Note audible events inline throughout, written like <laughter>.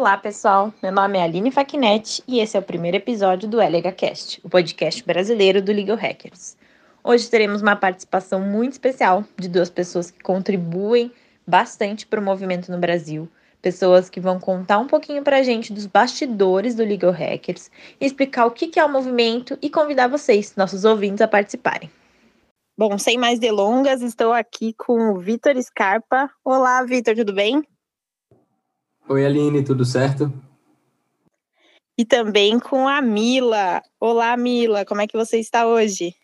Olá, pessoal. Meu nome é Aline Facchinetti e esse é o primeiro episódio do LegaCast, o podcast brasileiro do Legal Hackers. Hoje teremos uma participação muito especial de duas pessoas que contribuem bastante para o movimento no Brasil, pessoas que vão contar um pouquinho para a gente dos bastidores do Legal Hackers, explicar o que é o movimento e convidar vocês, nossos ouvintes, a participarem. Bom, sem mais delongas, estou aqui com o Vitor Scarpa. Olá, Vitor, tudo bem? Oi, Aline, tudo certo? E também com a Mila. Olá, Mila, como é que você está hoje?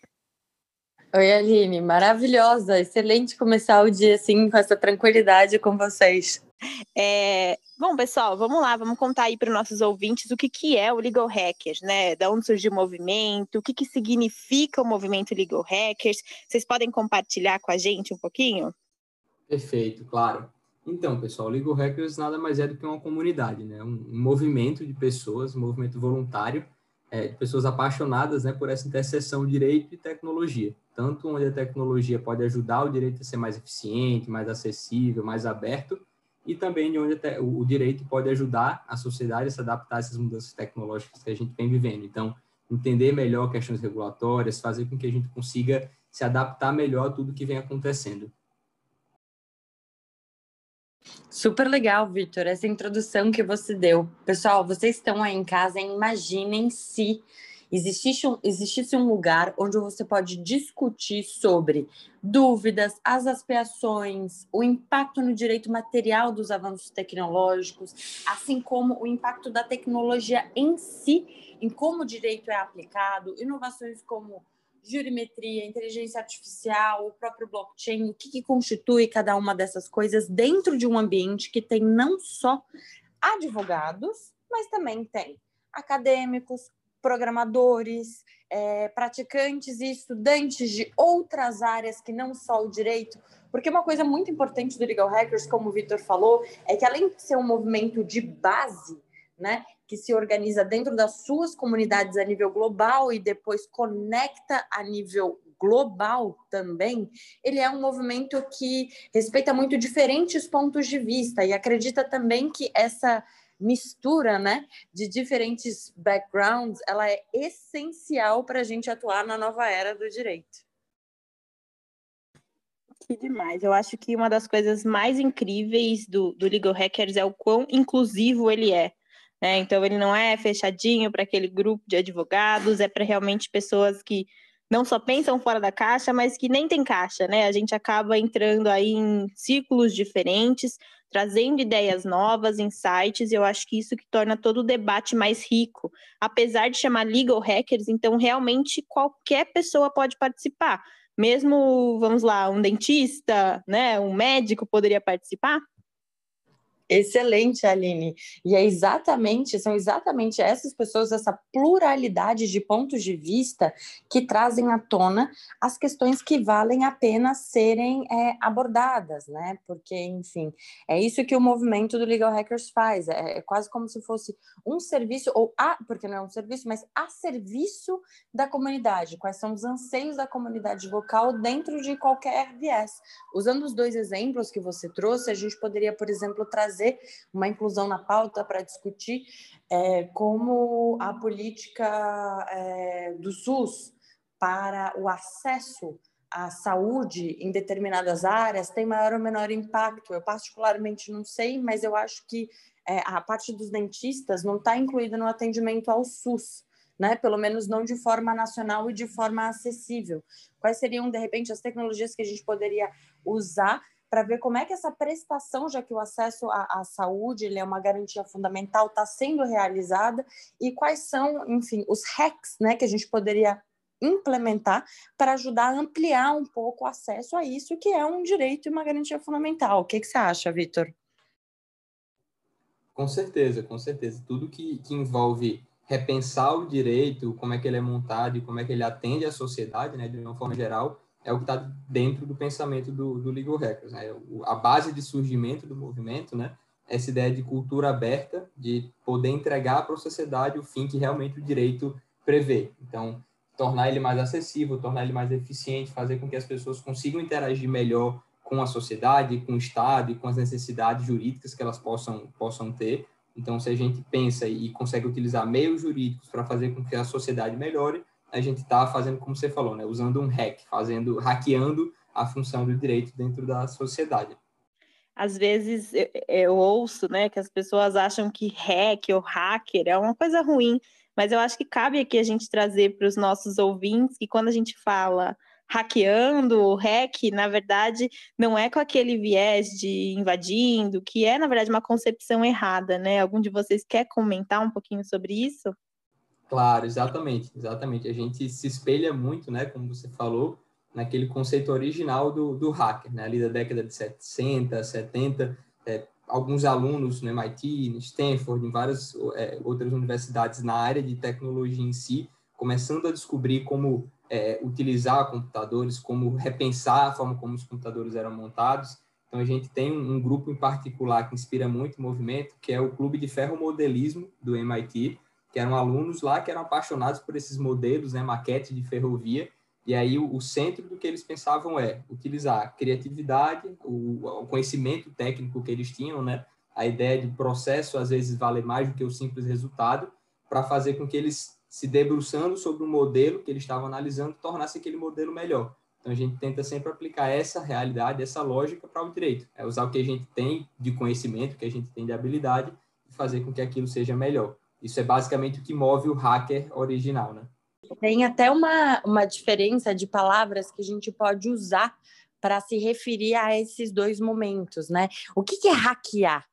Oi, Aline, maravilhosa, excelente começar o dia assim, com essa tranquilidade com vocês. É, bom, pessoal, vamos lá, vamos contar aí para os nossos ouvintes o que, que é o Legal Hackers, né? Da onde surgiu o movimento, o que, que significa o movimento Legal Hackers. Vocês podem compartilhar com a gente um pouquinho? Perfeito, claro. Então, pessoal, o Legal Hackers nada mais é do que uma comunidade, né? Um, um movimento de pessoas, um movimento voluntário, é, de pessoas apaixonadas né, por essa interseção direito e tecnologia. Tanto onde a tecnologia pode ajudar o direito a ser mais eficiente, mais acessível, mais aberto, e também de onde o direito pode ajudar a sociedade a se adaptar a essas mudanças tecnológicas que a gente vem vivendo. Então, entender melhor questões regulatórias, fazer com que a gente consiga se adaptar melhor a tudo que vem acontecendo. Super legal, Vitor, essa introdução que você deu. Pessoal, vocês estão aí em casa, imaginem se existisse um, existisse um lugar onde você pode discutir sobre dúvidas, as aspirações, o impacto no direito material dos avanços tecnológicos, assim como o impacto da tecnologia em si, em como o direito é aplicado, inovações como jurimetria, inteligência artificial, o próprio blockchain, o que, que constitui cada uma dessas coisas dentro de um ambiente que tem não só advogados, mas também tem acadêmicos, programadores, é, praticantes e estudantes de outras áreas que não só o direito, porque uma coisa muito importante do Legal Hackers, como o Vitor falou, é que além de ser um movimento de base, né, que se organiza dentro das suas comunidades a nível global e depois conecta a nível global também, ele é um movimento que respeita muito diferentes pontos de vista e acredita também que essa mistura né, de diferentes backgrounds, ela é essencial para a gente atuar na nova era do direito. Que demais. Eu acho que uma das coisas mais incríveis do, do Legal Hackers é o quão inclusivo ele é. Né? Então, ele não é fechadinho para aquele grupo de advogados, é para realmente pessoas que não só pensam fora da caixa, mas que nem tem caixa, né? A gente acaba entrando aí em círculos diferentes, trazendo ideias novas, insights, e eu acho que isso que torna todo o debate mais rico. Apesar de chamar legal hackers, então realmente qualquer pessoa pode participar. Mesmo, vamos lá, um dentista, né, um médico poderia participar? Excelente, Aline. E é exatamente, são exatamente essas pessoas, essa pluralidade de pontos de vista que trazem à tona as questões que valem a pena serem é, abordadas, né? Porque, enfim, é isso que o movimento do Legal Hackers faz. É, é, quase como se fosse um serviço, ou a, porque não é um serviço, mas a serviço da comunidade. Quais são os anseios da comunidade local dentro de qualquer viés. Usando os dois exemplos que você trouxe, a gente poderia, por exemplo, trazer trazer uma inclusão na pauta para discutir é, como a política é, do SUS para o acesso à saúde em determinadas áreas tem maior ou menor impacto. Eu particularmente não sei, mas eu acho que é, a parte dos dentistas não está incluída no atendimento ao SUS. Né? Pelo menos não de forma nacional e de forma acessível. Quais seriam, de repente, as tecnologias que a gente poderia usar para ver como é que essa prestação, já que o acesso à, à saúde é uma garantia fundamental, está sendo realizada e quais são, enfim, os hacks né, que a gente poderia implementar para ajudar a ampliar um pouco o acesso a isso, que é um direito e uma garantia fundamental. O que, que você acha, Vitor? Com certeza, com certeza. Tudo que, que envolve repensar o direito, como é que ele é montado e como é que ele atende à sociedade, né, de uma forma geral, é o que está dentro do pensamento do, do Legal Hackers. Né? A base de surgimento do movimento, né? essa ideia de cultura aberta, de poder entregar para a sociedade o fim que realmente o direito prevê. Então, tornar ele mais acessível, tornar ele mais eficiente, fazer com que as pessoas consigam interagir melhor com a sociedade, com o Estado e com as necessidades jurídicas que elas possam, possam ter, Então, se a gente pensa e consegue utilizar meios jurídicos para fazer com que a sociedade melhore, a gente está fazendo como você falou, né? Usando um hack, fazendo, hackeando a função do direito dentro da sociedade. Às vezes eu, eu ouço, né, que as pessoas acham que hack ou hacker é uma coisa ruim, mas eu acho que cabe aqui a gente trazer para os nossos ouvintes que quando a gente fala hackeando, hack, na verdade, não é com aquele viés de invadindo, que é, na verdade, uma concepção errada, né? Algum de vocês quer comentar um pouquinho sobre isso? Claro, exatamente, exatamente. A gente se espelha muito, né, como você falou, naquele conceito original do, do hacker, né, ali da década de 60, 70, é, alguns alunos no MIT, no Stanford, em várias é, outras universidades na área de tecnologia em si, começando a descobrir como é, utilizar computadores, como repensar a forma como os computadores eram montados. Então, a gente tem um, um grupo em particular que inspira muito o movimento, que é o Clube de Ferromodelismo do MIT, que eram alunos lá que eram apaixonados por esses modelos, né, maquete de ferrovia, e aí o, o, centro do que eles pensavam é utilizar a criatividade, o, o, conhecimento técnico que eles tinham, né, a ideia de processo às vezes vale mais do que o simples resultado, para fazer com que eles se debruçando sobre um modelo que eles estavam analisando tornasse aquele modelo melhor. Então a gente tenta sempre aplicar essa realidade, essa lógica para o direito, é usar o que a gente tem de conhecimento, o que a gente tem de habilidade e fazer com que aquilo seja melhor. Isso é basicamente o que move o hacker original, né? Tem até uma, uma diferença de palavras que a gente pode usar para se referir a esses dois momentos, né? O que, que é hackear?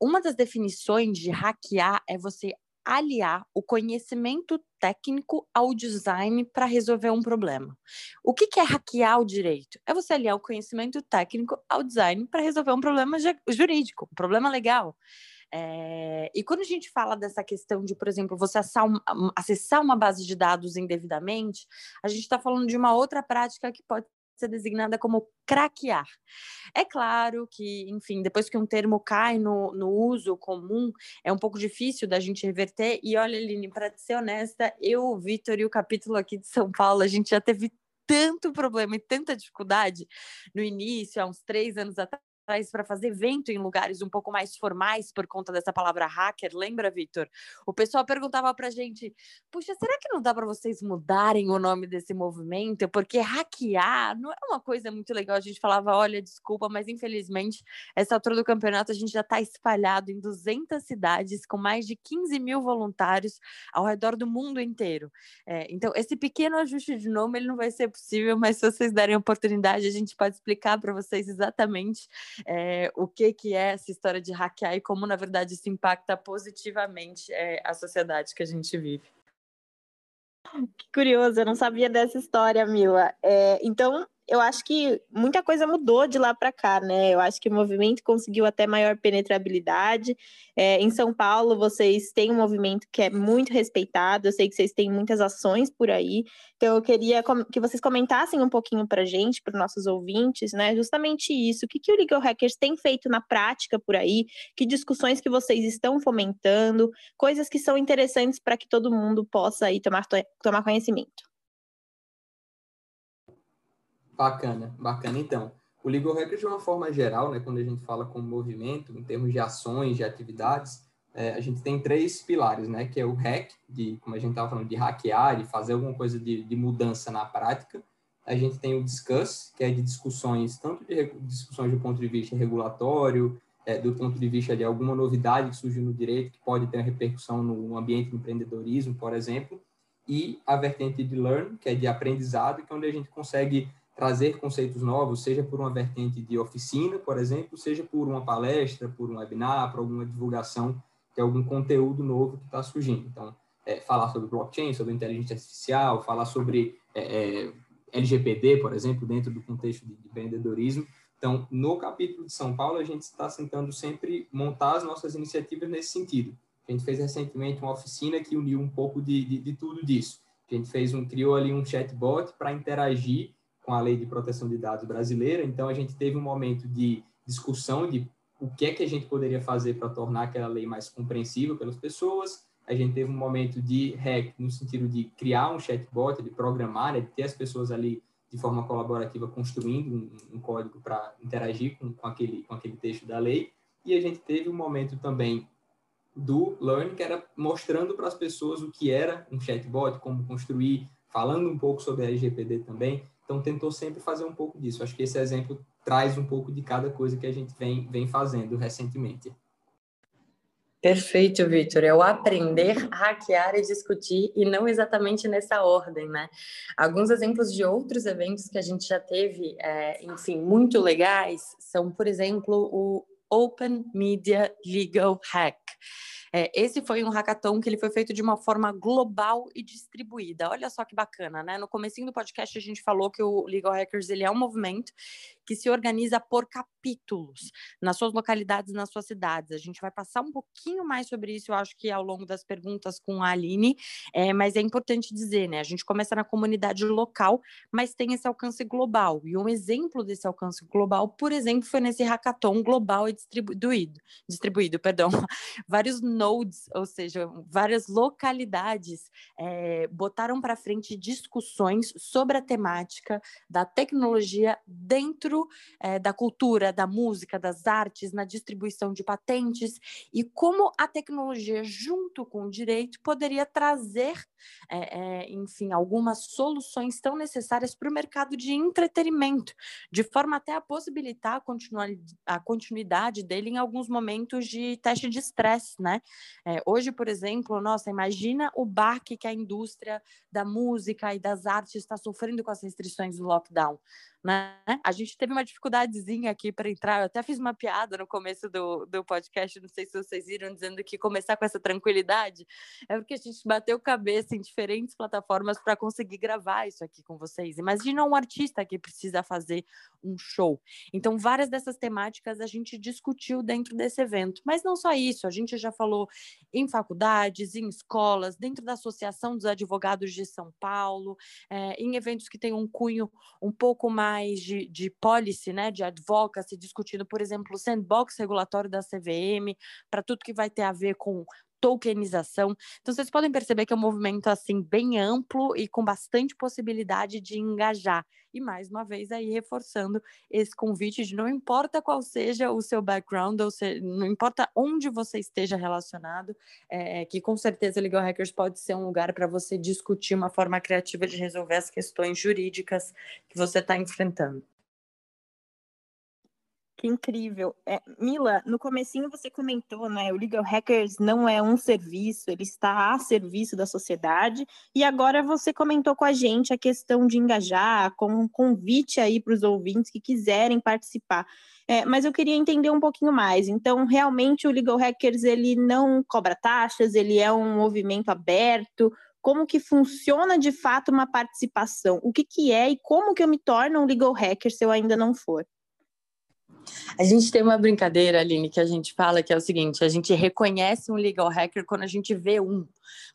Uma das definições de hackear é você aliar o conhecimento técnico ao design para resolver um problema. O que, que, é hackear o direito? É você aliar o conhecimento técnico ao design para resolver um problema jurídico, um problema legal. É, e quando a gente fala dessa questão de, por exemplo, você acessar uma base de dados indevidamente, a gente está falando de uma outra prática que pode ser designada como craquear. É claro que, enfim, depois que um termo cai no, no uso comum, é um pouco difícil da gente reverter. E olha, Aline, para ser honesta, eu, o Vitor e o capítulo aqui de São Paulo, a gente já teve tanto problema e tanta dificuldade no início, há uns três anos atrás para fazer evento em lugares um pouco mais formais por conta dessa palavra hacker, lembra, Vitor? O pessoal perguntava para gente: puxa, será que não dá para vocês mudarem o nome desse movimento? Porque hackear não é uma coisa muito legal. A gente falava: olha, desculpa, mas infelizmente, essa altura do campeonato a gente já está espalhado em 200 cidades, com mais de 15 mil voluntários ao redor do mundo inteiro. É, então, esse pequeno ajuste de nome ele não vai ser possível, mas se vocês derem a oportunidade, a gente pode explicar para vocês exatamente é, o que, que é essa história de hackear e como, na verdade, isso impacta positivamente é, a sociedade que a gente vive. Que curioso, eu não sabia dessa história, Mila. É, então, eu acho que muita coisa mudou de lá para cá, né? Eu acho que o movimento conseguiu até maior penetrabilidade. É, em São Paulo, vocês têm um movimento que é muito respeitado, eu sei que vocês têm muitas ações por aí. Então, eu queria que vocês comentassem um pouquinho para a gente, para os nossos ouvintes, né? Justamente isso. O que, que o Legal Hackers tem feito na prática por aí? Que discussões que vocês estão fomentando? Coisas que são interessantes para que todo mundo possa aí tomar, tomar conhecimento. Bacana, bacana. Então, o Legal Hackers, de uma forma geral, né, quando a gente fala como movimento, em termos de ações, de atividades, é, a gente tem três pilares, né, que é o hack, de, como a gente estava falando, de hackear, de fazer alguma coisa de, de, mudança na prática. A gente tem o discuss, que é de discussões, tanto de discussões do ponto de vista regulatório, é, do ponto de vista de alguma novidade que surgiu no direito, que pode ter repercussão no ambiente de empreendedorismo, por exemplo, e a vertente de learn, que é de aprendizado, que é onde a gente consegue trazer conceitos novos, seja por uma vertente de oficina, por exemplo, seja por uma palestra, por um webinar, por alguma divulgação de algum conteúdo novo que está surgindo. Então, é, falar sobre blockchain, sobre inteligência artificial, falar sobre é, é, LGPD, por exemplo, dentro do contexto de, de empreendedorismo. Então, no capítulo de São Paulo, a gente está tentando sempre montar as nossas iniciativas nesse sentido. A gente fez recentemente uma oficina que uniu um pouco de, de, de tudo disso. A gente fez um, criou ali um chatbot para interagir com a lei de proteção de dados brasileira. Então, a gente teve um momento de discussão de o que é que a gente poderia fazer para tornar aquela lei mais compreensível pelas pessoas. A gente teve um momento de hack, no sentido de criar um chatbot, de programar, né, de ter as pessoas ali de forma colaborativa construindo um, um código para interagir com, com, aquele, com aquele texto da lei. E a gente teve um momento também do Learn, que era mostrando para as pessoas o que era um chatbot, como construir, falando um pouco sobre a LGPD também. Então, tentou sempre fazer um pouco disso. Acho que esse exemplo traz um pouco de cada coisa que a gente vem, vem fazendo recentemente. Perfeito, Vitor. É o aprender, hackear e discutir, e não exatamente nessa ordem, né? Alguns exemplos de outros eventos que a gente já teve, é, enfim, muito legais, são, por exemplo, o Open Media Legal Hack. É, esse foi um hackathon que ele foi feito de uma forma global e distribuída. Olha só que bacana, né? No comecinho do podcast a gente falou que o Legal Hackers ele é um movimento que se organiza por capítulos nas suas localidades, nas suas cidades. A gente vai passar um pouquinho mais sobre isso, eu acho que ao longo das perguntas com a Aline, é, mas é importante dizer, né? A gente começa na comunidade local, mas tem esse alcance global. E um exemplo desse alcance global, por exemplo, foi nesse hackathon global e distribuído, distribuído, perdão, <laughs> vários nodes, ou seja, várias localidades é, botaram para frente discussões sobre a temática da tecnologia dentro é, da cultura, da música, das artes, na distribuição de patentes e como a tecnologia, junto com o direito, poderia trazer, é, enfim, algumas soluções tão necessárias para o mercado de entretenimento, de forma até a possibilitar a continuidade dele em alguns momentos de teste de estresse, né? É, hoje, por exemplo, nossa, imagina o baque que a indústria da música e das artes está sofrendo com as restrições do lockdown. Né? A gente teve uma dificuldadezinha aqui para entrar. Eu até fiz uma piada no começo do, do podcast, não sei se vocês viram, dizendo que começar com essa tranquilidade é porque a gente bateu cabeça em diferentes plataformas para conseguir gravar isso aqui com vocês. Imagina um artista que precisa fazer um show. Então, várias dessas temáticas a gente discutiu dentro desse evento. Mas não só isso, a gente já falou em faculdades, em escolas, dentro da Associação dos Advogados de São Paulo, é, em eventos que têm um cunho um pouco mais mais de, de policy, né, de advocacy, discutindo, por exemplo, o sandbox regulatório da CVM, para tudo que vai ter a ver com tokenização. Então, vocês podem perceber que é um movimento assim bem amplo e com bastante possibilidade de engajar. E mais uma vez aí reforçando esse convite de não importa qual seja o seu background, ou não importa onde você esteja relacionado, é, que com certeza Legal Hackers pode ser um lugar para você discutir uma forma criativa de resolver as questões jurídicas que você está enfrentando. Que incrível. É, Mila, no comecinho você comentou, né? O Legal Hackers não é um serviço, ele está a serviço da sociedade. E agora você comentou com a gente a questão de engajar, com um convite aí para os ouvintes que quiserem participar. É, mas eu queria entender um pouquinho mais. Então, realmente o Legal Hackers ele não cobra taxas, ele é um movimento aberto. Como que funciona de fato uma participação? O que, que é e como que eu me torno um legal hacker se eu ainda não for? A gente tem uma brincadeira, Aline, que a gente fala que é o seguinte: a gente reconhece um legal hacker quando a gente vê um,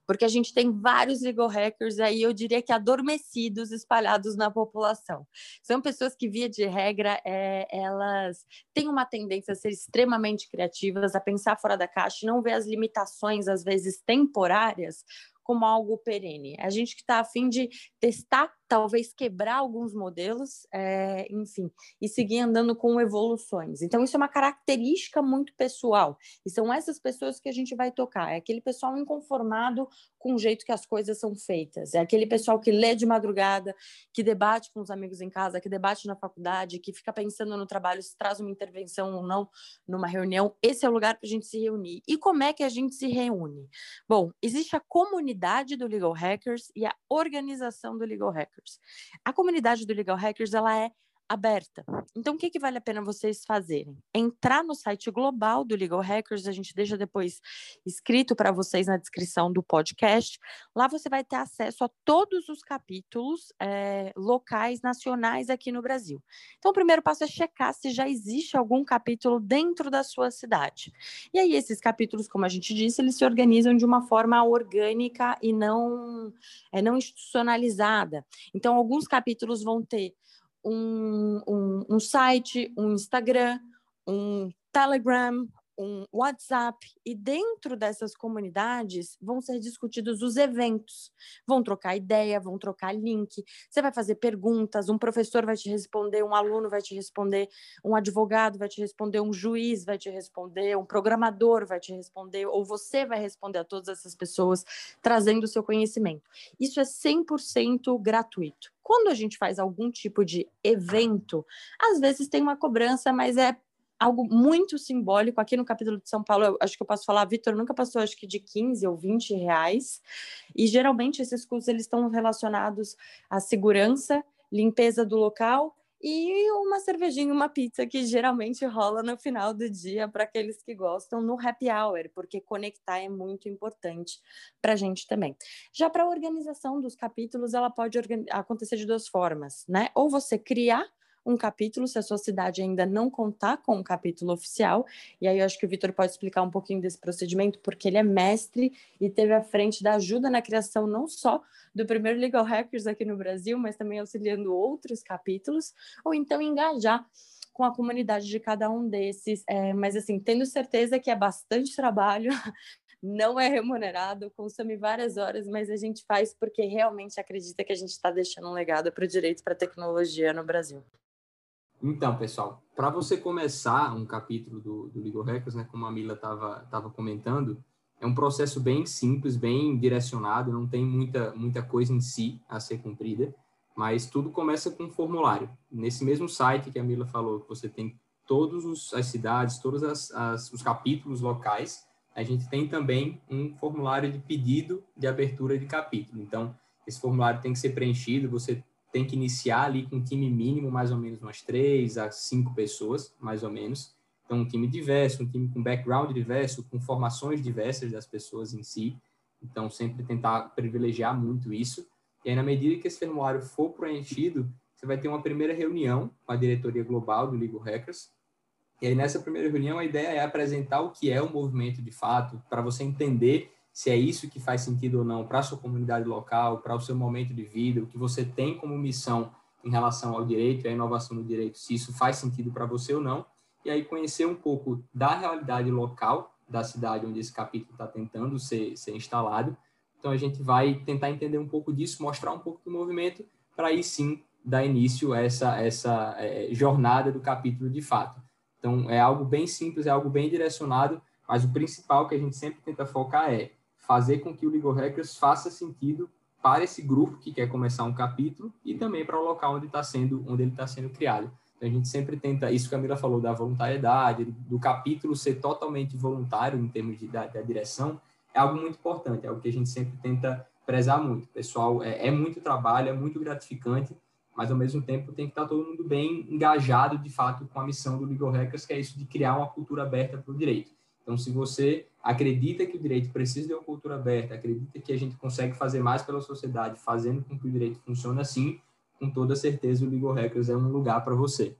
porque a gente tem vários legal hackers aí, eu diria que adormecidos, espalhados na população. São pessoas que, via de regra, é, elas têm uma tendência a ser extremamente criativas, a pensar fora da caixa, não ver as limitações, às vezes temporárias, como algo perene. A gente que está afim de testar talvez quebrar alguns modelos, é, enfim, e seguir andando com evoluções. Então, isso é uma característica muito pessoal, e são essas pessoas que a gente vai tocar. É aquele pessoal inconformado com o jeito que as coisas são feitas, é aquele pessoal que lê de madrugada, que debate com os amigos em casa, que debate na faculdade, que fica pensando no trabalho se traz uma intervenção ou não numa reunião. Esse é o lugar para a gente se reunir. E como é que a gente se reúne? Bom, existe a comunidade do Legal Hackers e a organização do Legal Hackers. Hackers. A comunidade do Legal Hackers ela é aberta. Então, o que, que vale a pena vocês fazerem? Entrar no site global do Legal Hackers, a gente deixa depois escrito para vocês na descrição do podcast. Lá você vai ter acesso a todos os capítulos é, locais, nacionais aqui no Brasil. Então, o primeiro passo é checar se já existe algum capítulo dentro da sua cidade. E aí, esses capítulos, como a gente disse, eles se organizam de uma forma orgânica e não, é, não institucionalizada. Então, alguns capítulos vão ter um, um, um site, um Instagram, um Telegram, um WhatsApp, e dentro dessas comunidades vão ser discutidos os eventos. Vão trocar ideia, vão trocar link, você vai fazer perguntas, um professor vai te responder, um aluno vai te responder, um advogado vai te responder, um juiz vai te responder, um programador vai te responder, ou você vai responder a todas essas pessoas trazendo o seu conhecimento. Isso é 100% gratuito. Quando a gente faz algum tipo de evento, às vezes tem uma cobrança, mas é algo muito simbólico. Aqui no capítulo de São Paulo, eu acho que eu posso falar, Vitor nunca passou, acho que de 15 ou 20 reais. E geralmente esses custos eles estão relacionados à segurança, limpeza do local e uma cervejinha, uma pizza que geralmente rola no final do dia para aqueles que gostam no happy hour, porque conectar é muito importante para a gente também. Já para a organização dos capítulos, ela pode acontecer de duas formas, né? Ou você criar um capítulo, se a sua cidade ainda não contar com um capítulo oficial. E aí eu acho que o Vitor pode explicar um pouquinho desse procedimento, porque ele é mestre e teve à frente da ajuda na criação não só do primeiro Legal Hackers aqui no Brasil, mas também auxiliando outros capítulos, ou então engajar com a comunidade de cada um desses. É, mas assim, tendo certeza que é bastante trabalho, <laughs> não é remunerado, consome várias horas, mas a gente faz porque realmente acredita que a gente está deixando um legado para o direito para a tecnologia no Brasil. Então, pessoal, para você começar um capítulo do, do Legal Hackers, né, como a Mila estava tava comentando, é um processo bem simples, bem direcionado, não tem muita, muita coisa em si a ser cumprida, mas tudo começa com um formulário. Nesse mesmo site que a Mila falou, que você tem todas as cidades, todos as, as, os capítulos locais, a gente tem também um formulário de pedido de abertura de capítulo. Então, esse formulário tem que ser preenchido, você tem que iniciar ali com um time mínimo, mais ou menos umas três a cinco pessoas, mais ou menos. Então, um time diverso, um time com background diverso, com formações diversas das pessoas em si. Então, sempre tentar privilegiar muito isso. E aí, na medida que esse formulário for preenchido, você vai ter uma primeira reunião com a diretoria global do Legal Hackers. E aí, nessa primeira reunião, a ideia é apresentar o que é o movimento de fato, para você entender se é isso que faz sentido ou não para a sua comunidade local, para o seu momento de vida, o que você tem como missão em relação ao direito e à inovação no direito, se isso faz sentido para você ou não, e aí conhecer um pouco da realidade local da cidade onde esse capítulo está tentando ser, ser instalado. Então a gente vai tentar entender um pouco disso, mostrar um pouco do movimento, para aí sim dar início a essa, essa é, jornada do capítulo de fato. Então é algo bem simples, é algo bem direcionado, mas o principal que a gente sempre tenta focar é fazer com que o Legal Hackers faça sentido para esse grupo que quer começar um capítulo e também para o local onde está sendo onde ele está sendo criado. Então a gente sempre tenta isso que a Camila falou da voluntariedade, do capítulo ser totalmente voluntário em termos de, da, da direção é algo muito importante, é algo que a gente sempre tenta prezar muito. Pessoal, é, é muito trabalho, é muito gratificante, mas ao mesmo tempo tem que estar todo mundo bem engajado de fato com a missão do Legal Hackers, que é isso de criar uma cultura aberta para o direito. Então, se você acredita que o direito precisa de uma cultura aberta, acredita que a gente consegue fazer mais pela sociedade, fazendo com que o direito funcione assim, com toda certeza o Legal Hackers é um lugar para você.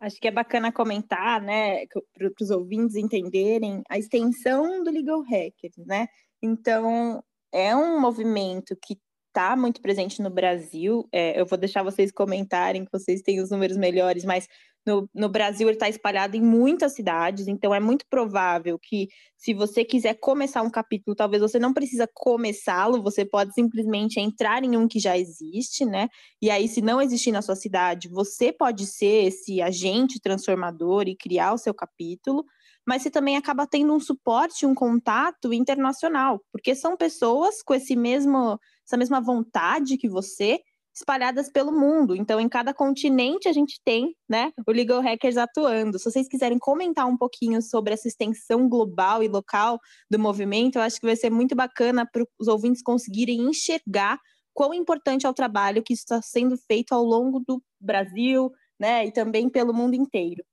Acho que é bacana comentar, né, para os ouvintes entenderem a extensão do Legal Hackers, né? Então, é um movimento que está muito presente no Brasil. É, eu vou deixar vocês comentarem, que vocês têm os números melhores, mas no, no Brasil ele está espalhado em muitas cidades, então é muito provável que, se você quiser começar um capítulo, talvez você não precisa começá-lo, você pode simplesmente entrar em um que já existe, né? E aí, se não existir na sua cidade, você pode ser esse agente transformador e criar o seu capítulo mas você também acaba tendo um suporte, um contato internacional, porque são pessoas com esse mesmo, essa mesma vontade que você, espalhadas pelo mundo. Então, em cada continente a gente tem, né, o Legal Hackers atuando. Se vocês quiserem comentar um pouquinho sobre essa extensão global e local do movimento, eu acho que vai ser muito bacana para os ouvintes conseguirem enxergar quão importante é o trabalho que está sendo feito ao longo do Brasil, né, e também pelo mundo inteiro.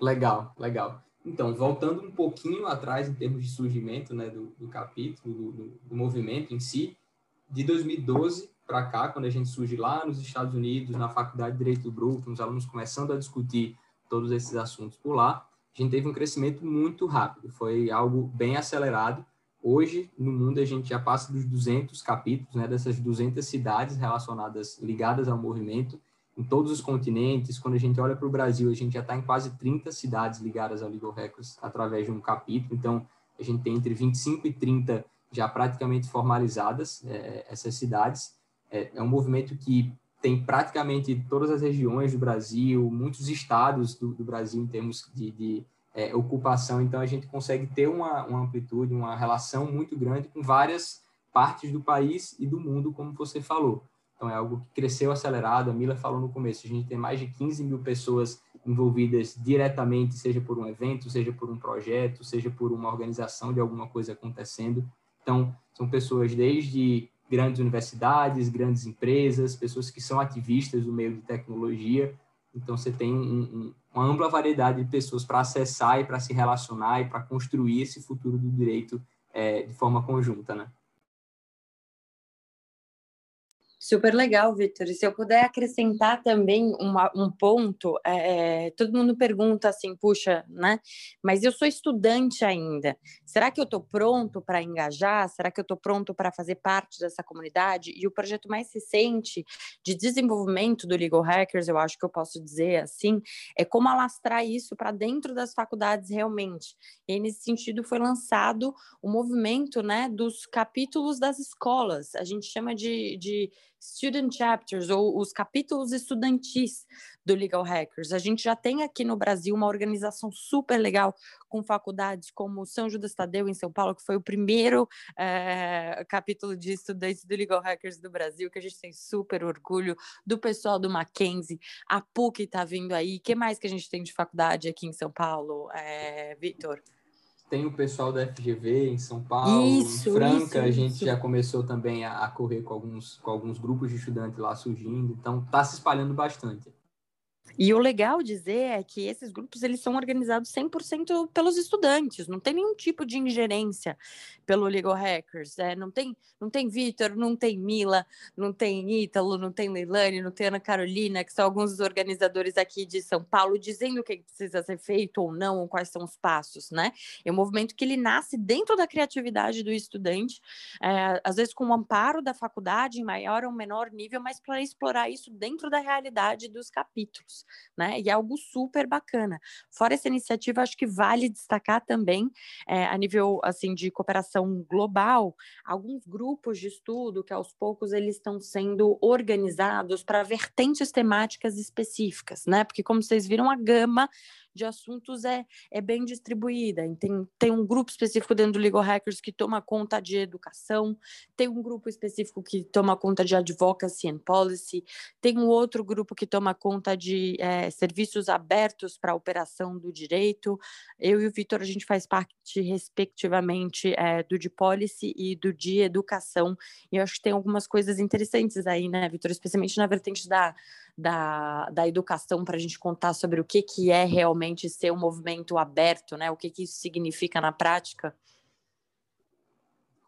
Legal, legal. Então, voltando um pouquinho atrás em termos de surgimento né, do, do capítulo, do, do, do movimento em si, de 2012 para cá, quando a gente surge lá nos Estados Unidos, na Faculdade de Direito do Brooklyn, os alunos começando a discutir todos esses assuntos por lá, a gente teve um crescimento muito rápido, foi algo bem acelerado. Hoje, no mundo, a gente já passa dos 200 capítulos, né, dessas 200 cidades relacionadas, ligadas ao movimento, em todos os continentes. Quando a gente olha para o Brasil, a gente já está em quase 30 cidades ligadas ao Legal Records através de um capítulo. Então, a gente tem entre 25 e 30 já praticamente formalizadas é, essas cidades. É, é, um movimento que tem praticamente todas as regiões do Brasil, muitos estados do, do Brasil em termos de, de é, ocupação. Então, a gente consegue ter uma, uma amplitude, uma relação muito grande com várias partes do país e do mundo, como você falou. Então, é algo que cresceu acelerado. A Mila falou no começo, a gente tem mais de 15 mil pessoas envolvidas diretamente, seja por um evento, seja por um projeto, seja por uma organização de alguma coisa acontecendo. Então, são pessoas desde grandes universidades, grandes empresas, pessoas que são ativistas do meio de tecnologia. Então, você tem um, um, uma ampla variedade de pessoas para acessar e para se relacionar e para construir esse futuro do direito é, de forma conjunta, né? Super legal, Vitor. E se eu puder acrescentar também uma, um ponto, é, todo mundo pergunta assim, puxa, né? Mas eu sou estudante ainda. Será que eu estou pronto para engajar? Será que eu estou pronto para fazer parte dessa comunidade? E o projeto mais recente de desenvolvimento do Legal Hackers, eu acho que eu posso dizer assim, é como alastrar isso para dentro das faculdades realmente. E nesse sentido, foi lançado o movimento né, dos capítulos das escolas. A gente chama de, de student chapters, ou os capítulos estudantis do Legal Hackers. A gente já tem aqui no Brasil uma organização super legal com faculdades como São Judas Tadeu, em São Paulo, que foi o primeiro é, capítulo de estudantes do Legal Hackers do Brasil, que a gente tem super orgulho, do pessoal do Mackenzie, a PUC está vindo aí. O que mais que a gente tem de faculdade aqui em São Paulo, é, Vitor? Tem o pessoal da FGV em São Paulo, isso, em Franca, isso, a gente isso. já começou também a, a, correr com alguns, com alguns grupos de estudantes lá surgindo, então está se espalhando bastante. E o legal dizer é que esses grupos eles são organizados 100% pelos estudantes, não tem nenhum tipo de ingerência pelo Legal Hackers, é, não tem, não tem Vitor, não tem Mila, não tem Ítalo, não tem Leilani, não tem Ana Carolina, que são alguns dos organizadores aqui de São Paulo, dizendo o que precisa ser feito ou não, ou quais são os passos, né? É um movimento que ele nasce dentro da criatividade do estudante, é, às vezes com o amparo da faculdade, em maior ou menor nível, mas para explorar isso dentro da realidade dos capítulos né? E é algo super bacana. Fora essa iniciativa, acho que vale destacar também, é, a nível assim de cooperação global, alguns grupos de estudo que aos poucos eles estão sendo organizados para vertentes temáticas específicas, né? Porque como vocês viram, a gama de assuntos é, é bem distribuída. Tem, tem um grupo específico dentro do Legal Hackers que toma conta de educação, tem um grupo específico que toma conta de advocacy and policy, tem um outro grupo que toma conta de é, serviços abertos para a operação do direito. Eu e o Vitor, a gente faz parte, respectivamente, é, do de policy e do de educação. E eu acho que tem algumas coisas interessantes aí, né, Vitor? Especialmente na vertente da da, da educação para a gente contar sobre o que, que é realmente ser um movimento aberto, né? O que, que isso significa na prática?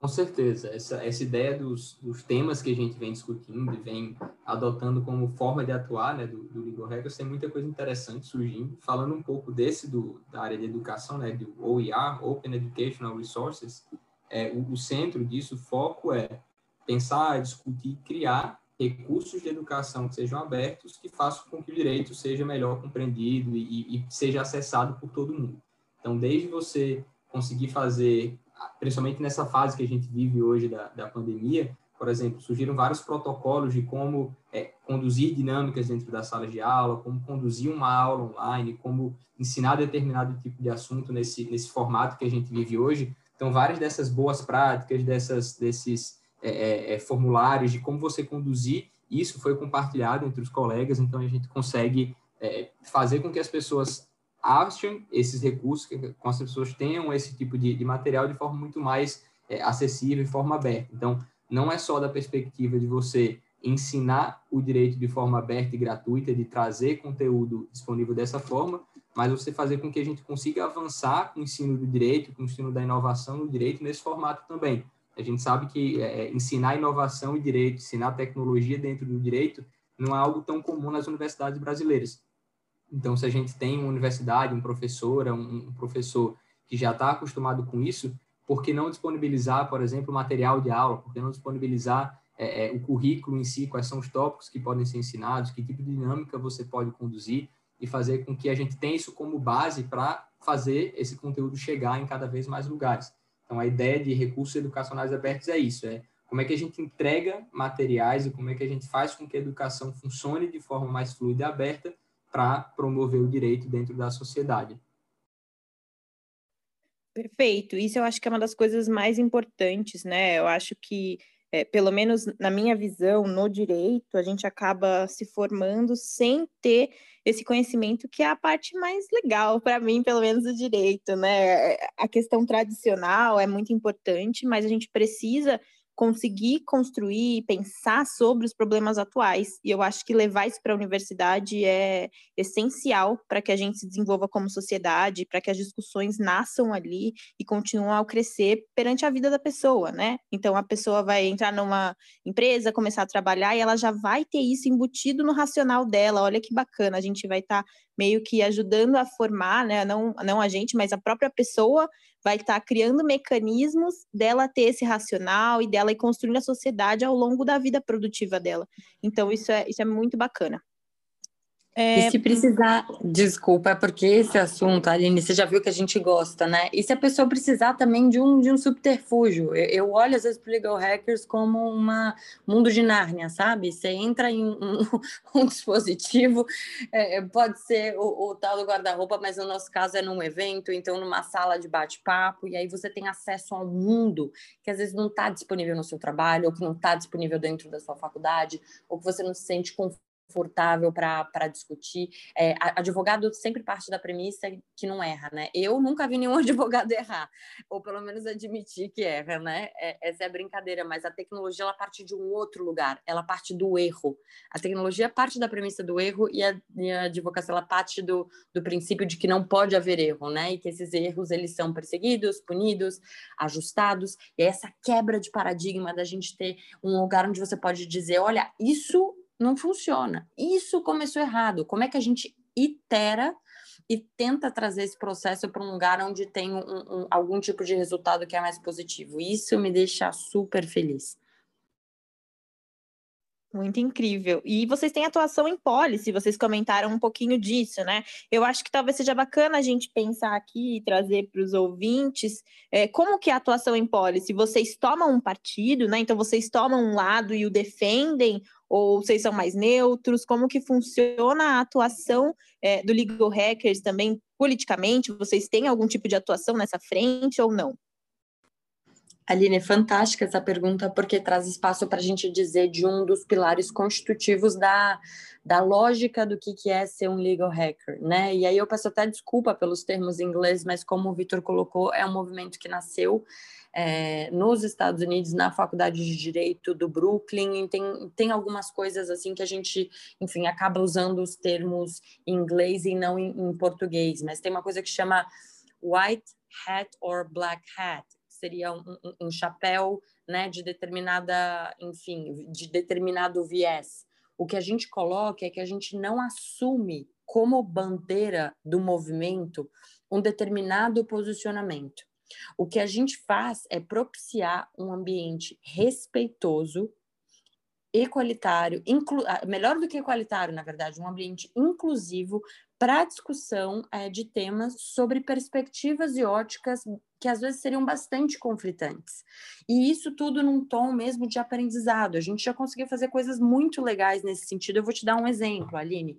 Com certeza. Essa, essa ideia dos, dos temas que a gente vem discutindo e vem adotando como forma de atuar né, do, do Legal Hackers, tem muita coisa interessante surgindo. Falando um pouco desse do, da área de educação, né, do OER, Open Educational Resources, é, o, o centro disso, o foco é pensar, discutir, criar recursos de educação que sejam abertos, que façam com que o direito seja melhor compreendido e, e seja acessado por todo mundo. Então, desde você conseguir fazer, principalmente nessa fase que a gente vive hoje da, da pandemia, por exemplo, surgiram vários protocolos de como é, conduzir dinâmicas dentro da sala de aula, como conduzir uma aula online, como ensinar determinado tipo de assunto nesse, nesse formato que a gente vive hoje. Então, várias dessas boas práticas, dessas, desses é, é, é, formulários de como você conduzir. Isso foi compartilhado entre os colegas, então a gente consegue é, fazer com que as pessoas achem esses recursos, que, que as pessoas tenham esse tipo de, de material de forma muito mais é, acessível, de forma aberta. Então, não é só da perspectiva de você ensinar o direito de forma aberta e gratuita, de trazer conteúdo disponível dessa forma, mas você fazer com que a gente consiga avançar com o ensino do direito, com o ensino da inovação no direito nesse formato também. A gente sabe que é, é, ensinar inovação e direito, ensinar tecnologia dentro do direito, não é algo tão comum nas universidades brasileiras. Então, se a gente tem uma universidade, um professor, um, professor que já está acostumado com isso, por que não disponibilizar, por exemplo, material de aula? Por que não disponibilizar é, é, o currículo em si, quais são os tópicos que podem ser ensinados, que tipo de dinâmica você pode conduzir e fazer com que a gente tenha isso como base para fazer esse conteúdo chegar em cada vez mais lugares. Então, a ideia de recursos educacionais abertos é isso, é como é que a gente entrega materiais e como é que a gente faz com que a educação funcione de forma mais fluida e aberta para promover o direito dentro da sociedade. Perfeito. Isso eu acho que é uma das coisas mais importantes, né? Eu acho que, é, pelo menos na minha visão, no direito, a gente acaba se formando sem ter esse conhecimento que é a parte mais legal para mim, pelo menos do direito, né? A questão tradicional é muito importante, mas a gente precisa conseguir construir e pensar sobre os problemas atuais. E eu acho que levar isso para a universidade é essencial para que a gente se desenvolva como sociedade, para que as discussões nasçam ali e continuem a crescer perante a vida da pessoa, né? Então a pessoa vai entrar numa empresa, começar a trabalhar e ela já vai ter isso embutido no racional dela. Olha que bacana, a gente vai estar tá meio que ajudando a formar, né? Não, não a gente, mas a própria pessoa vai estar tá criando mecanismos dela ter esse racional e dela ir construindo a sociedade ao longo da vida produtiva dela. Então, isso é, isso é muito bacana. É... E se precisar, desculpa, é porque esse assunto, Aline, você já viu que a gente gosta, né? E se a pessoa precisar também de um, de um subterfúgio? Eu, eu olho às vezes para Legal Hackers como um mundo de Nárnia, sabe? Você entra em um, um <laughs> dispositivo, é, pode ser o, o tal do guarda-roupa, mas no nosso caso é num evento, então numa sala de bate-papo, e aí você tem acesso ao mundo que às vezes não está disponível no seu trabalho, ou que não está disponível dentro da sua faculdade, ou que você não se sente confortável confortável para discutir. É, advogado sempre parte da premissa que não erra, né? Eu nunca vi nenhum <laughs> advogado errar, ou pelo menos admitir que erra, né? É, essa é a brincadeira, mas a tecnologia ela parte de um outro lugar, ela parte do erro. A tecnologia parte da premissa do erro e a, e a advocacia ela parte do, do princípio de que não pode haver erro, né? E que esses erros eles são perseguidos, punidos, ajustados. E essa quebra de paradigma da gente ter um lugar onde você pode dizer, olha, isso não funciona. Isso começou errado. Como é que a gente itera e tenta trazer esse processo para um lugar onde tem um, um, algum tipo de resultado que é mais positivo? Isso me deixa super feliz. Muito incrível. E vocês têm atuação em policy, vocês comentaram um pouquinho disso, né? Eu acho que talvez seja bacana a gente pensar aqui e trazer para os ouvintes é, como que é a atuação em policy. Vocês tomam um partido, né? Então vocês tomam um lado e o defendem, ou vocês são mais neutros? Como que funciona a atuação é, do Legal Hackers também politicamente? Vocês têm algum tipo de atuação nessa frente ou não? Aline, é fantástica essa pergunta, porque traz espaço para a gente dizer de um dos pilares constitutivos da, da lógica do que, que é ser um legal hacker, né? E aí eu peço até desculpa pelos termos em inglês, mas como o Vitor colocou, é um movimento que nasceu é, nos Estados Unidos, na Faculdade de Direito do Brooklyn, tem, tem algumas coisas assim que a gente, enfim, acaba usando os termos em inglês e não em, em português, mas tem uma coisa que chama white hat or black hat, seria um, um, um chapéu né, de determinada, enfim, de determinado viés. O que a gente coloca é que a gente não assume como bandeira do movimento um determinado posicionamento. O que a gente faz é propiciar um ambiente respeitoso, equalitário, inclu... Ah, melhor do que equalitário, na verdade, um ambiente inclusivo para discussão é, de temas sobre perspectivas e óticas que às vezes seriam bastante conflitantes. E isso tudo num tom mesmo de aprendizado. A gente já conseguiu fazer coisas muito legais nesse sentido. Eu vou te dar um exemplo, Aline.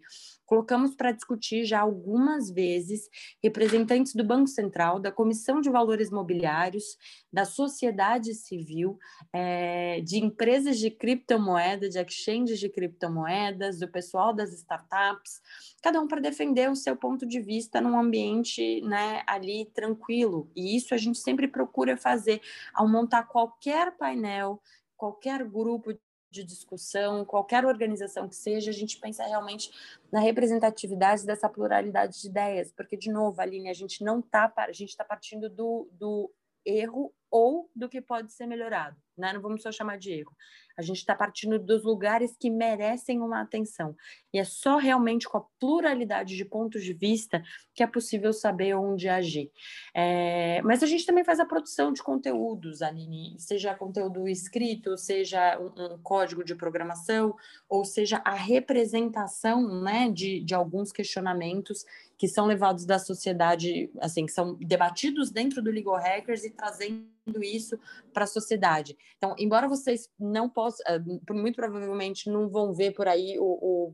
Colocamos para discutir já algumas vezes representantes do Banco Central, da Comissão de Valores Mobiliários, da sociedade civil, é, de empresas de criptomoeda, de exchanges de criptomoedas, do pessoal das startups, cada um para defender o seu ponto de vista num ambiente né, ali tranquilo. E isso a gente sempre procura fazer ao montar qualquer painel, qualquer grupo de discussão, qualquer organização que seja, a gente pensa realmente na representatividade dessa pluralidade de ideias, porque, de novo, Aline, a gente não está, a gente está partindo do, do erro ou do que pode ser melhorado, né? Não vamos só chamar de erro. A gente está partindo dos lugares que merecem uma atenção. E é só realmente com a pluralidade de pontos de vista que é possível saber onde agir. É... Mas a gente também faz a produção de conteúdos, Aline, seja conteúdo escrito, seja um, um código de programação, ou seja a representação né, de, de alguns questionamentos que são levados da sociedade, assim, que são debatidos dentro do Legal Hackers e trazendo isso para a sociedade. Então, embora vocês não possam, eh, muito provavelmente não vão ver por aí o,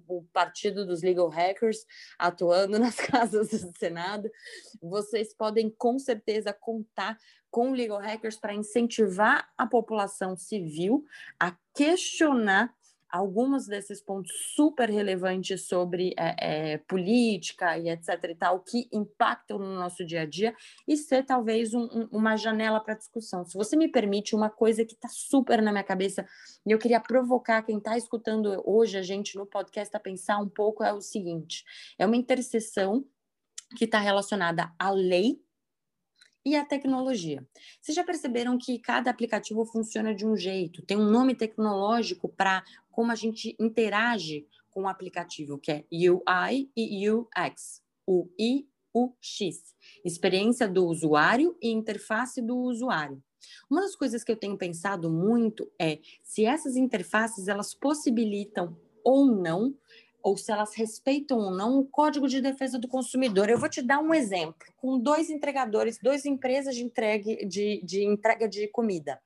o, o partido dos Legal Hackers atuando <laughs> nas casas do Senado, vocês podem com certeza contar com Legal Hackers para incentivar a população civil a questionar alguns desses pontos super relevantes sobre é, é, política e etc e tal, que impactam no nosso dia a dia, e ser talvez um, um, uma janela para discussão. Se você me permite, uma coisa que está super na minha cabeça, e eu queria provocar quem está escutando hoje a gente no podcast a pensar um pouco, é o seguinte: é uma interseção que está relacionada à lei e a tecnologia. Vocês já perceberam que cada aplicativo funciona de um jeito, tem um nome tecnológico para como a gente interage com o aplicativo, que é UI e UX. O I, o X. Experiência do usuário e interface do usuário. Uma das coisas que eu tenho pensado muito é se essas interfaces elas possibilitam ou não ou se elas respeitam ou não o Código de Defesa do Consumidor. Eu vou te dar um exemplo, com dois entregadores, duas empresas de, entregue, de, de entrega de comida.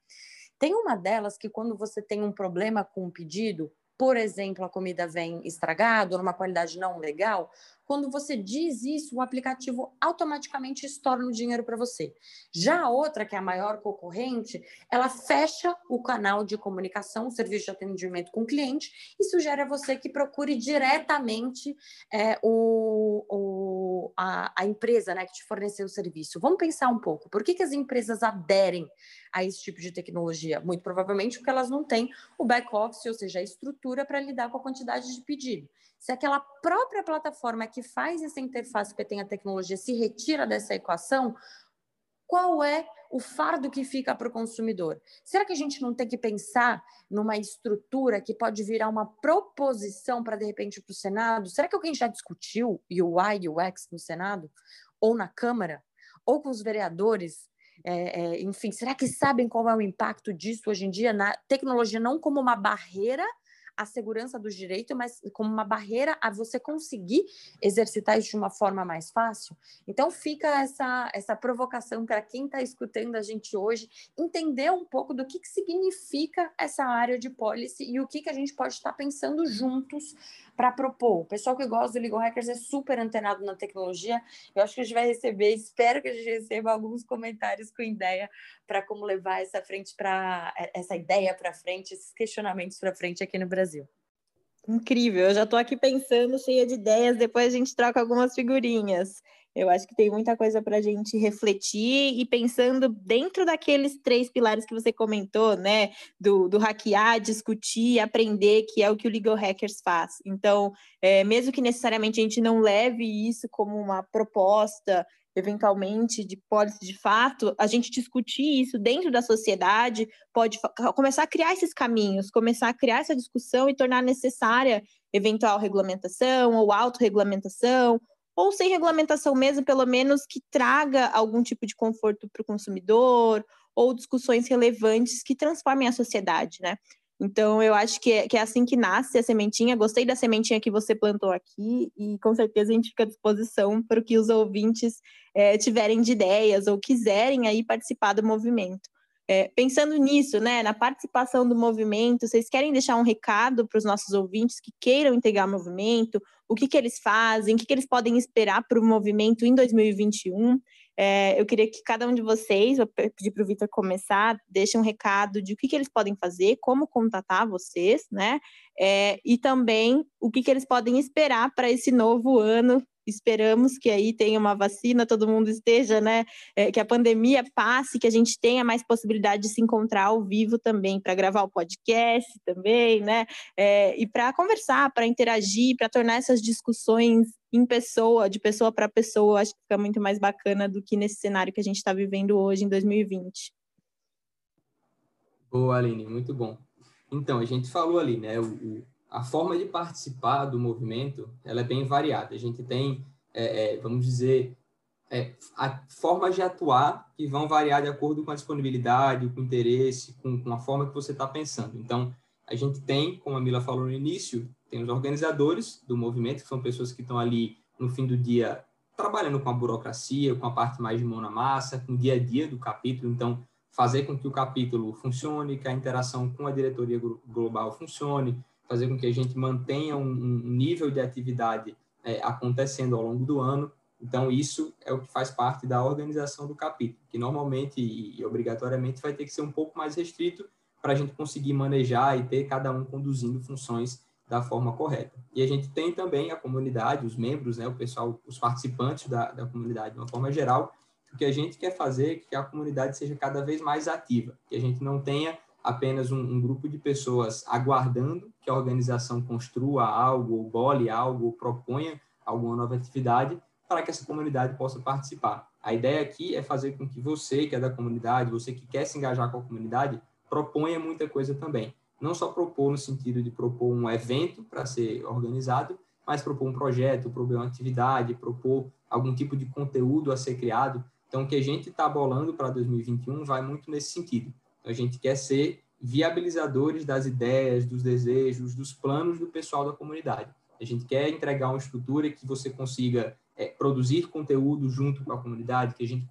Tem uma delas que quando você tem um problema com o pedido, por exemplo, a comida vem estragada numa qualidade não legal, quando você diz isso, o aplicativo automaticamente estorna o dinheiro para você. Já a outra, que é a maior concorrente, ela fecha o canal de comunicação, o serviço de atendimento com o cliente, e sugere a você que procure diretamente é, o, o, a, a, empresa né, que te forneceu o serviço. Vamos pensar um pouco. Por que, que as empresas aderem a esse tipo de tecnologia? Muito provavelmente porque elas não têm o back-office, ou seja, a estrutura para lidar com a quantidade de pedido. Se aquela própria plataforma que faz essa interface que tem a tecnologia se retira dessa equação, qual é o fardo que fica para o consumidor? Será que a gente não tem que pensar numa estrutura que pode virar uma proposição para, de repente, para o Senado? Será que alguém já discutiu UI e UX no Senado? Ou na Câmara? Ou com os vereadores? É, é, enfim, será que sabem qual é o impacto disso hoje em dia na tecnologia, não como uma barreira a segurança do direito, mas como uma barreira a você conseguir exercitar isso de uma forma mais fácil. Então fica essa, essa provocação para quem está escutando a gente hoje entender um pouco do que, que significa essa área de policy e o que, que a gente pode estar pensando juntos para propor. O pessoal que gosta do Legal Hackers é super antenado na tecnologia. Eu acho que a gente vai receber, espero que a gente receba alguns comentários com ideia para como levar essa frente para essa ideia para frente, esses questionamentos para frente aqui no Brasil. Incrível, eu já estou aqui pensando, cheia de ideias, depois a gente troca algumas figurinhas. Eu acho que tem muita coisa para a gente refletir e pensando dentro daqueles três pilares que você comentou, né? Do, do hackear, discutir, aprender, que é o que o Legal Hackers faz. Então, é, mesmo que necessariamente a gente não leve isso como uma proposta, eventualmente, de pólice de fato, a gente discutir isso dentro da sociedade pode começar a criar esses caminhos, começar a criar essa discussão e tornar necessária eventual regulamentação ou autorregulamentação ou sem regulamentação mesmo, pelo menos que traga algum tipo de conforto para o consumidor, ou discussões relevantes que transformem a sociedade, né? Então, eu acho que é, que é assim que nasce a sementinha. Gostei da sementinha que você plantou aqui e com certeza a gente fica à disposição para o que os ouvintes é, tiverem de ideias ou quiserem aí participar do movimento. É, pensando nisso, né, na participação do movimento, vocês querem deixar um recado para os nossos ouvintes que queiram integrar o movimento, o que, que eles fazem, o que, que eles podem esperar para o movimento em 2021. É, eu queria que cada um de vocês, vou pedir para o Vitor começar, deixe um recado de o que, que eles podem fazer, como contatar vocês, né? É, e também o que, que eles podem esperar para esse novo ano esperamos que aí tenha uma vacina, todo mundo esteja, né? É, que a pandemia passe, que a gente tenha mais possibilidade de se encontrar ao vivo também, para gravar o podcast também, né? É, e para conversar, para interagir, para tornar essas discussões em pessoa, de pessoa para pessoa, acho que fica muito mais bacana do que nesse cenário que a gente está vivendo hoje, em 2020. Boa, Aline, muito bom. Então, a gente falou ali, né? O, a forma de participar do movimento, ela é bem variada. A gente tem, é, é, vamos dizer, é, formas de atuar que vão variar de acordo com a disponibilidade, com o interesse, com, com a forma que você está pensando. Então, a gente tem, como a Mila falou no início, tem os organizadores do movimento, que são pessoas que estão ali no fim do dia trabalhando com a burocracia, com a parte mais de mão na massa, com o dia a dia do capítulo. Então, fazer com que o capítulo funcione, que a interação com a diretoria global funcione, fazer com que a gente mantenha um, um nível de atividade é, acontecendo ao longo do ano. Então, isso é o que faz parte da organização do capítulo, que normalmente e obrigatoriamente vai ter que ser um pouco mais restrito para a gente conseguir manejar e ter cada um conduzindo funções da forma correta. E a gente tem também a comunidade, os membros, né, o pessoal, os participantes da, da comunidade de uma forma geral. O que a gente quer fazer é que a comunidade seja cada vez mais ativa, que a gente não tenha apenas um, um, grupo de pessoas aguardando que a organização construa algo, ou bole algo, ou proponha alguma nova atividade para que essa comunidade possa participar. A ideia aqui é fazer com que você, que é da comunidade, você que quer se engajar com a comunidade, proponha muita coisa também. Não só propor no sentido de propor um evento para ser organizado, mas propor um projeto, propor uma atividade, propor algum tipo de conteúdo a ser criado. Então, o que a gente está bolando para 2021 vai muito nesse sentido. A gente quer ser viabilizadores das ideias, dos desejos, dos planos do pessoal da comunidade. A gente quer entregar uma estrutura que você consiga é, produzir conteúdo junto com a comunidade, que a gente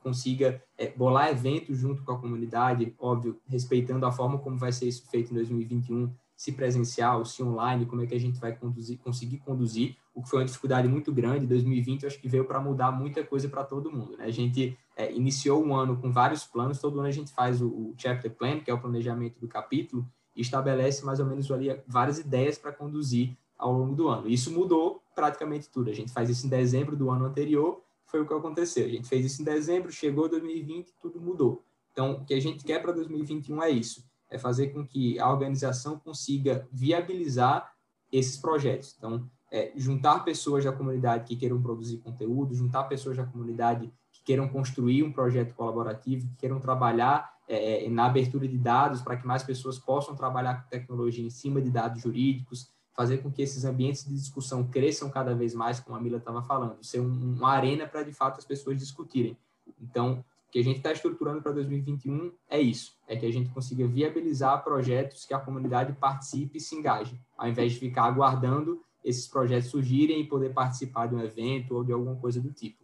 consiga, é, bolar eventos junto com a comunidade, óbvio, respeitando a forma como vai ser isso feito em 2021, se presencial, se online, como é que a gente vai conduzir, conseguir conduzir, o que foi uma dificuldade muito grande. 2020, eu acho que veio para mudar muita coisa para todo mundo. Né? A gente é, iniciou um ano com vários planos, todo ano a gente faz o, o, chapter plan, que é o planejamento do capítulo, e estabelece mais ou menos ali várias ideias para conduzir ao longo do ano. Isso mudou praticamente tudo. A gente faz isso em dezembro do ano anterior, foi o que aconteceu. A gente fez isso em dezembro, chegou 2020, tudo mudou. Então, o que a gente quer para 2021 é isso é fazer com que a organização consiga viabilizar esses projetos. Então, é, juntar pessoas da comunidade que queiram produzir conteúdo, juntar pessoas da comunidade que queiram construir um projeto colaborativo, que queiram trabalhar é, na abertura de dados para que mais pessoas possam trabalhar com tecnologia em cima de dados jurídicos, fazer com que esses ambientes de discussão cresçam cada vez mais, como a Mila estava falando, ser um, uma arena para, de fato, as pessoas discutirem. Então, que a gente está estruturando para 2021 é isso, é que a gente consiga viabilizar projetos que a comunidade participe e se engaje, ao invés de ficar aguardando esses projetos surgirem e poder participar de um evento ou de alguma coisa do tipo.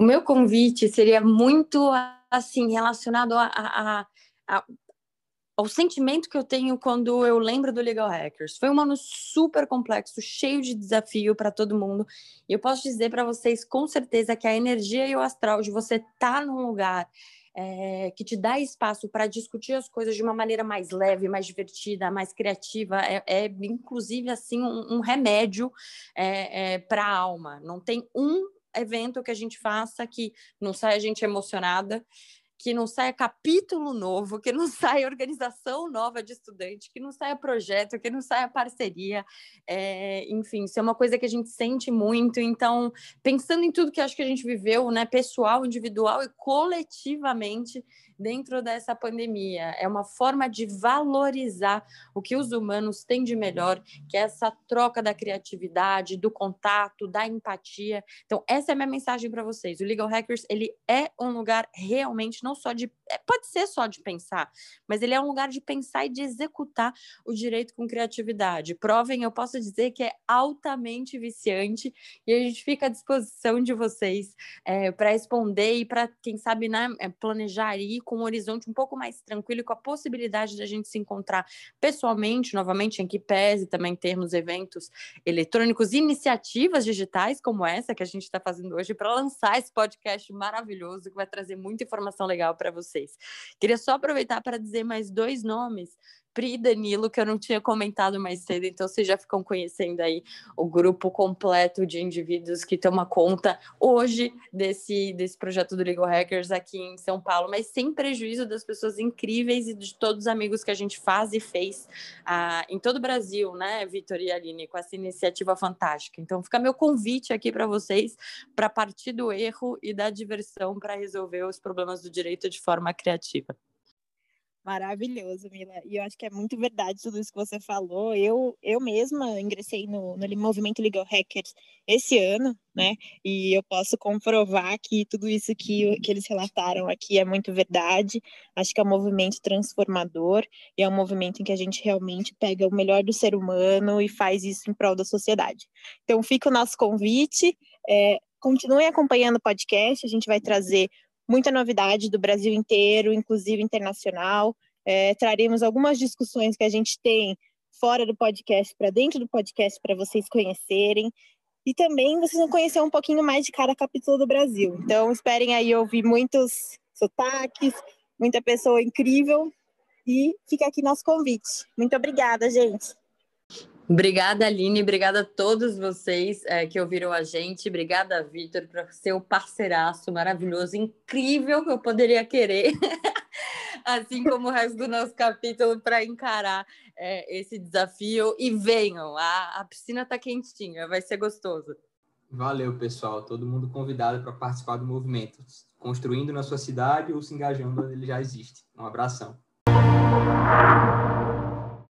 O meu convite seria muito assim relacionado a, a, a, ao sentimento que eu tenho quando eu lembro do Legal Hackers. Foi um ano super complexo, cheio de desafio para todo mundo. E eu posso dizer para vocês com certeza que a energia e o astral de você estar tá num lugar é, que te dá espaço para discutir as coisas de uma maneira mais leve, mais divertida, mais criativa, é, é inclusive assim um, um remédio é, é para a alma. Não tem um evento que a gente faça que não sai a gente emocionada que não saia capítulo novo, que não <laughs> saia organização nova de estudante, que não saia projeto, que não saia parceria, é, enfim, isso é uma coisa que a gente sente muito. Então, pensando em tudo que acho que a gente viveu, né, pessoal, individual e coletivamente, dentro dessa pandemia. É uma forma de valorizar o que os humanos têm de melhor, que é essa troca da criatividade, do contato, da empatia. Então, essa é a minha mensagem para vocês. O Legal Hackers, ele é um lugar realmente não só de é, pode ser só de pensar, mas ele é um lugar de pensar e de executar o direito com criatividade. Provem, eu posso dizer que é altamente viciante e a gente fica à disposição de vocês é, para responder e para, quem sabe, né, é, planejar aí com um horizonte um pouco mais tranquilo e com a possibilidade de a gente se encontrar pessoalmente, novamente, em que pese também termos eventos eletrônicos, iniciativas digitais como essa que a gente está fazendo hoje para lançar esse podcast maravilhoso que vai trazer muita informação legal para vocês. Queria só aproveitar para dizer mais dois nomes Pri Danilo, que eu não tinha comentado mais cedo, então vocês já ficam conhecendo aí o grupo completo de indivíduos que toma conta hoje desse, desse projeto do Legal Hackers aqui em São Paulo, mas sem prejuízo das pessoas incríveis e de todos os amigos que a gente faz e fez ah, em todo o Brasil, né, Vitor e Aline, com essa iniciativa fantástica. Então fica meu convite aqui para vocês para partir do erro e da diversão para resolver os problemas do direito de forma criativa. Maravilhoso, Mila. E eu acho que é muito verdade tudo isso que você falou. Eu, eu mesma ingressei no, no movimento Legal Hackers esse ano, né? E eu posso comprovar que tudo isso que, que eles relataram aqui é muito verdade. Acho que é um movimento transformador e é um movimento em que a gente realmente pega o melhor do ser humano e faz isso em prol da sociedade. Então, fica o nosso convite. É, continuem acompanhando o podcast, a gente vai trazer muita novidade do Brasil inteiro, inclusive internacional. É, traremos algumas discussões que a gente tem fora do podcast para dentro do podcast para vocês conhecerem. E também vocês vão conhecer um pouquinho mais de cada capítulo do Brasil. Então, esperem aí ouvir muitos sotaques, muita pessoa incrível. E fica aqui nosso convite. Muito obrigada, gente. Obrigada, Aline. Obrigada a todos vocês é, que ouviram a gente. Obrigada, Vitor, por ser o parceiraço maravilhoso, incrível que eu poderia querer. <laughs> assim como o resto do nosso capítulo, para encarar é, esse desafio. E venham, a, a piscina está quentinha, vai ser gostoso. Valeu, pessoal. Todo mundo convidado para participar do movimento, construindo na sua cidade ou se engajando onde ele já existe. Um abração.